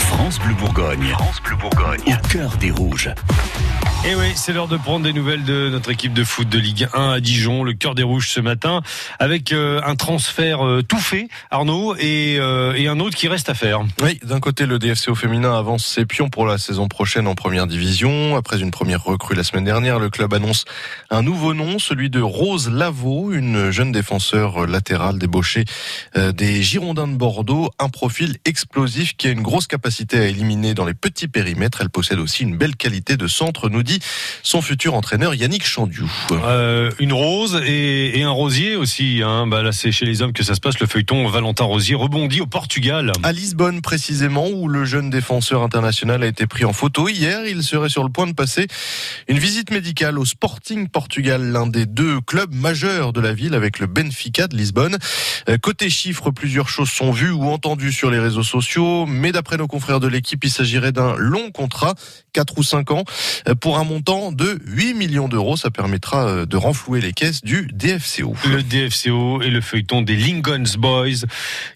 France Bleu Bourgogne. France Bleu Bourgogne. Au cœur des rouges. Et eh oui, c'est l'heure de prendre des nouvelles de notre équipe de foot de Ligue 1 à Dijon, le cœur des rouges ce matin, avec euh, un transfert euh, tout fait, Arnaud, et, euh, et, un autre qui reste à faire. Oui, d'un côté, le DFCO féminin avance ses pions pour la saison prochaine en première division. Après une première recrue la semaine dernière, le club annonce un nouveau nom, celui de Rose Lavaux, une jeune défenseur latérale débauchée des Girondins de Bordeaux, un profil explosif qui a une grosse capacité à éliminer dans les petits périmètres. Elle possède aussi une belle qualité de centre, nous dit son futur entraîneur Yannick Chandiou. Euh, une rose et, un rosier aussi. Hein. Bah là, c'est chez les hommes que ça se passe. Le feuilleton Valentin Rosier rebondit au Portugal. À Lisbonne précisément, où le jeune défenseur international a été pris en photo hier. Il serait sur le point de passer une visite médicale au Sporting Portugal, l'un des deux clubs majeurs de la ville avec le Benfica de Lisbonne. Euh, côté chiffres, plusieurs choses sont vues ou entendues sur les réseaux sociaux, mais d'après nos confrères de l'équipe, il s'agirait d'un long contrat, 4 ou 5 ans, euh, pour un montant de 8 millions d'euros. Ça permettra euh, de renflouer les caisses du DFCO. Le DFCO et le feuilleton des Lincoln's Boys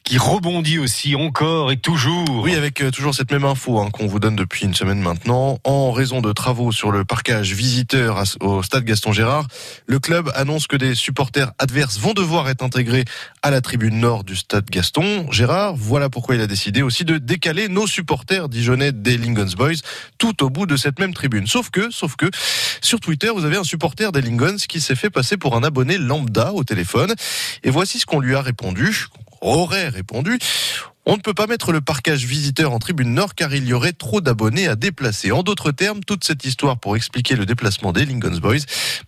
qui rebondit aussi encore et toujours. Oui, avec euh, toujours cette même info hein, qu'on vous donne depuis une semaine maintenant. En raison de travaux sur le parquage visiteur au stade Gaston Gérard, le club annonce que des supporters adverses vont devoir être intégrés à la tribune nord du stade Gaston Gérard. Voilà pourquoi il a décidé aussi de décaler nos supporters dijonnais des Lincoln's Boys tout au bout de cette même tribune. Sauf que sauf que sur Twitter, vous avez un supporter des Lingons qui s'est fait passer pour un abonné lambda au téléphone. Et voici ce qu'on lui a répondu, aurait répondu. On ne peut pas mettre le parcage visiteur en tribune nord car il y aurait trop d'abonnés à déplacer. En d'autres termes, toute cette histoire pour expliquer le déplacement des Lincoln's Boys,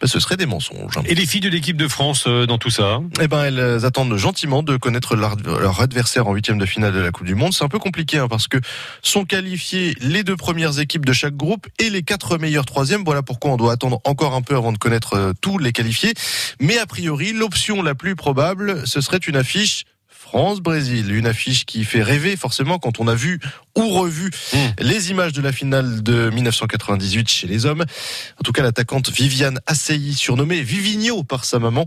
ben, ce serait des mensonges. Et les filles de l'équipe de France euh, dans tout ça Eh ben, elles attendent gentiment de connaître leur adversaire en huitième de finale de la Coupe du Monde. C'est un peu compliqué hein, parce que sont qualifiées les deux premières équipes de chaque groupe et les quatre meilleurs troisièmes. Voilà pourquoi on doit attendre encore un peu avant de connaître euh, tous les qualifiés. Mais a priori, l'option la plus probable, ce serait une affiche France-Brésil. Une affiche qui fait rêver forcément quand on a vu ou revu hmm. les images de la finale de 1998 chez les hommes. En tout cas, l'attaquante Viviane Assey, surnommée Vivigno par sa maman,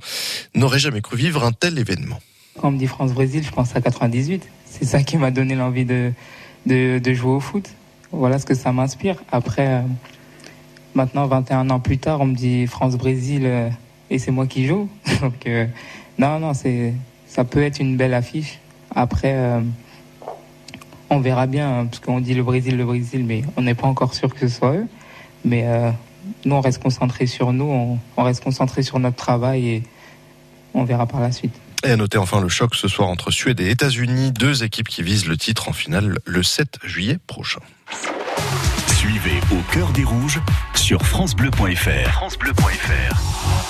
n'aurait jamais cru vivre un tel événement. Quand on me dit France-Brésil, je pense à 98. C'est ça qui m'a donné l'envie de, de, jouer au foot. Voilà ce que ça m'inspire. Après, euh, maintenant, 21 ans plus tard, on me dit France-Brésil euh, et c'est moi qui joue. Donc, euh, non, non, c'est ça peut être une belle affiche. Après, euh, on verra bien, hein, parce qu'on dit le Brésil, le Brésil, mais on n'est pas encore sûr que ce soit eux. Mais euh, nous, on reste concentré sur nous, on, reste concentré sur notre travail et on verra par la suite. Et à noter enfin le choc ce soir entre Suède et États-Unis, deux équipes qui visent le titre en finale le 7 juillet prochain. Suivez au cœur des rouges sur francebleu.fr. francebleu.fr.